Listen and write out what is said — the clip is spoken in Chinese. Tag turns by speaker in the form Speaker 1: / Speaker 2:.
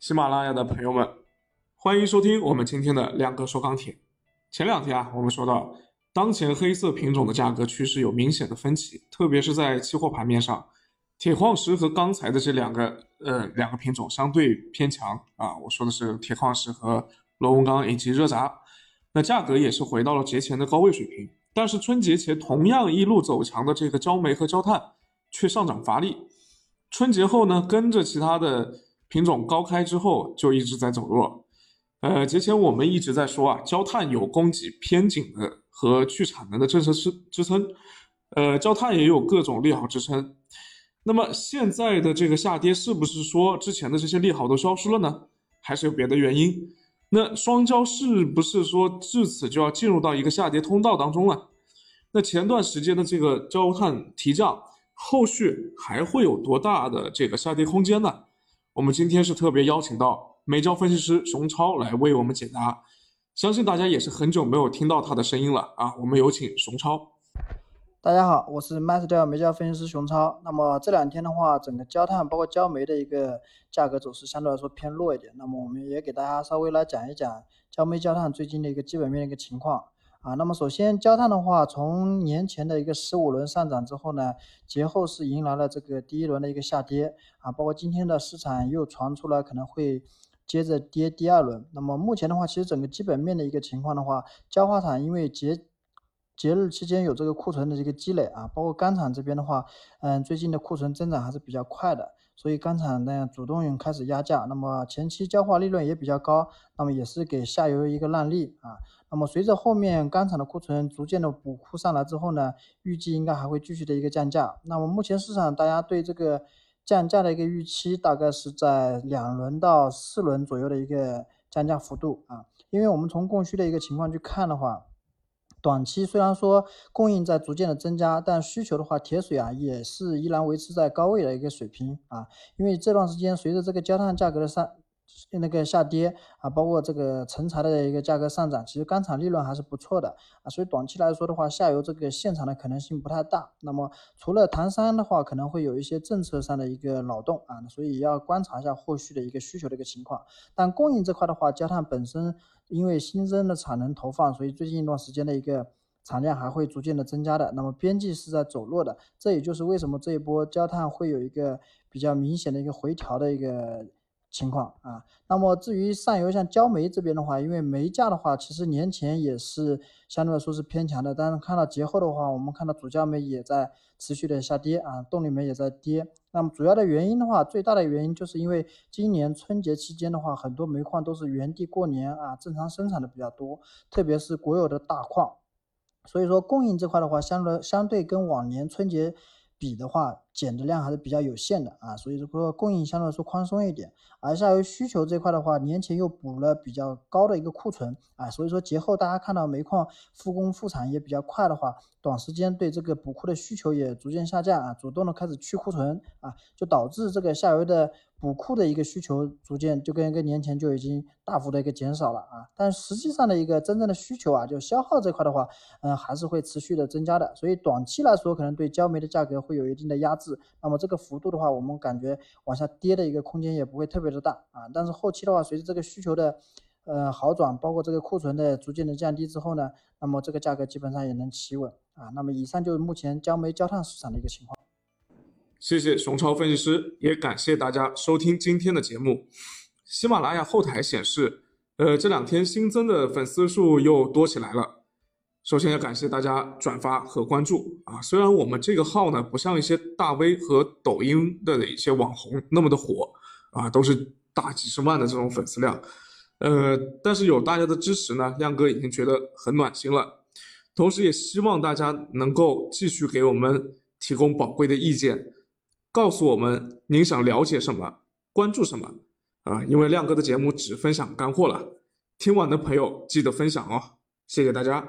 Speaker 1: 喜马拉雅的朋友们，欢迎收听我们今天的亮哥说钢铁。前两天啊，我们说到，当前黑色品种的价格趋势有明显的分歧，特别是在期货盘面上，铁矿石和钢材的这两个呃两个品种相对偏强啊。我说的是铁矿石和螺纹钢以及热轧，那价格也是回到了节前的高位水平。但是春节前同样一路走强的这个焦煤和焦炭却上涨乏力，春节后呢，跟着其他的品种高开之后就一直在走弱。呃，节前我们一直在说啊，焦炭有供给偏紧的和去产能的政策支支撑，呃，焦炭也有各种利好支撑。那么现在的这个下跌是不是说之前的这些利好都消失了呢？还是有别的原因？那双焦是不是说至此就要进入到一个下跌通道当中了？那前段时间的这个焦炭提降，后续还会有多大的这个下跌空间呢？我们今天是特别邀请到煤焦分析师熊超来为我们解答，相信大家也是很久没有听到他的声音了啊！我们有请熊超。
Speaker 2: 大家好，我是 Master 煤焦分析师熊超。那么这两天的话，整个焦炭包括焦煤的一个价格走势相对来说偏弱一点。那么我们也给大家稍微来讲一讲焦煤、焦炭最近的一个基本面的一个情况啊。那么首先焦炭的话，从年前的一个十五轮上涨之后呢，节后是迎来了这个第一轮的一个下跌啊。包括今天的市场又传出来可能会接着跌第二轮。那么目前的话，其实整个基本面的一个情况的话，焦化厂因为节节日期间有这个库存的这个积累啊，包括钢厂这边的话，嗯，最近的库存增长还是比较快的，所以钢厂呢主动开始压价，那么前期焦化利润也比较高，那么也是给下游一个让利啊。那么随着后面钢厂的库存逐渐的补库上来之后呢，预计应该还会继续的一个降价。那么目前市场大家对这个降价的一个预期大概是在两轮到四轮左右的一个降价幅度啊，因为我们从供需的一个情况去看的话。短期虽然说供应在逐渐的增加，但需求的话，铁水啊也是依然维持在高位的一个水平啊。因为这段时间随着这个焦炭价格的上那个下跌啊，包括这个成材的一个价格上涨，其实钢厂利润还是不错的啊。所以短期来说的话，下游这个现场的可能性不太大。那么除了唐山的话，可能会有一些政策上的一个扰动啊，所以要观察一下后续的一个需求的一个情况。但供应这块的话，焦炭本身。因为新增的产能投放，所以最近一段时间的一个产量还会逐渐的增加的。那么边际是在走弱的，这也就是为什么这一波焦炭会有一个比较明显的一个回调的一个情况啊。那么至于上游像焦煤这边的话，因为煤价的话，其实年前也是相对来说是偏强的，但是看到节后的话，我们看到主焦煤也在持续的下跌啊，动力煤也在跌。那么主要的原因的话，最大的原因就是因为今年春节期间的话，很多煤矿都是原地过年啊，正常生产的比较多，特别是国有的大矿，所以说供应这块的话，相对相对跟往年春节。比的话，减的量还是比较有限的啊，所以说供应相对来说宽松一点，而下游需求这块的话，年前又补了比较高的一个库存啊，所以说节后大家看到煤矿复工复产也比较快的话，短时间对这个补库的需求也逐渐下降啊，主动的开始去库存啊，就导致这个下游的。补库的一个需求逐渐就跟跟年前就已经大幅的一个减少了啊，但实际上的一个真正的需求啊，就消耗这块的话，嗯，还是会持续的增加的，所以短期来说可能对焦煤的价格会有一定的压制，那么这个幅度的话，我们感觉往下跌的一个空间也不会特别的大啊，但是后期的话，随着这个需求的呃好转，包括这个库存的逐渐的降低之后呢，那么这个价格基本上也能企稳啊，那么以上就是目前焦煤焦炭市场的一个情况。
Speaker 1: 谢谢熊超分析师，也感谢大家收听今天的节目。喜马拉雅后台显示，呃，这两天新增的粉丝数又多起来了。首先要感谢大家转发和关注啊！虽然我们这个号呢，不像一些大 V 和抖音的一些网红那么的火啊，都是大几十万的这种粉丝量，呃，但是有大家的支持呢，亮哥已经觉得很暖心了。同时也希望大家能够继续给我们提供宝贵的意见。告诉我们您想了解什么，关注什么啊？因为亮哥的节目只分享干货了，听完的朋友记得分享哦，谢谢大家。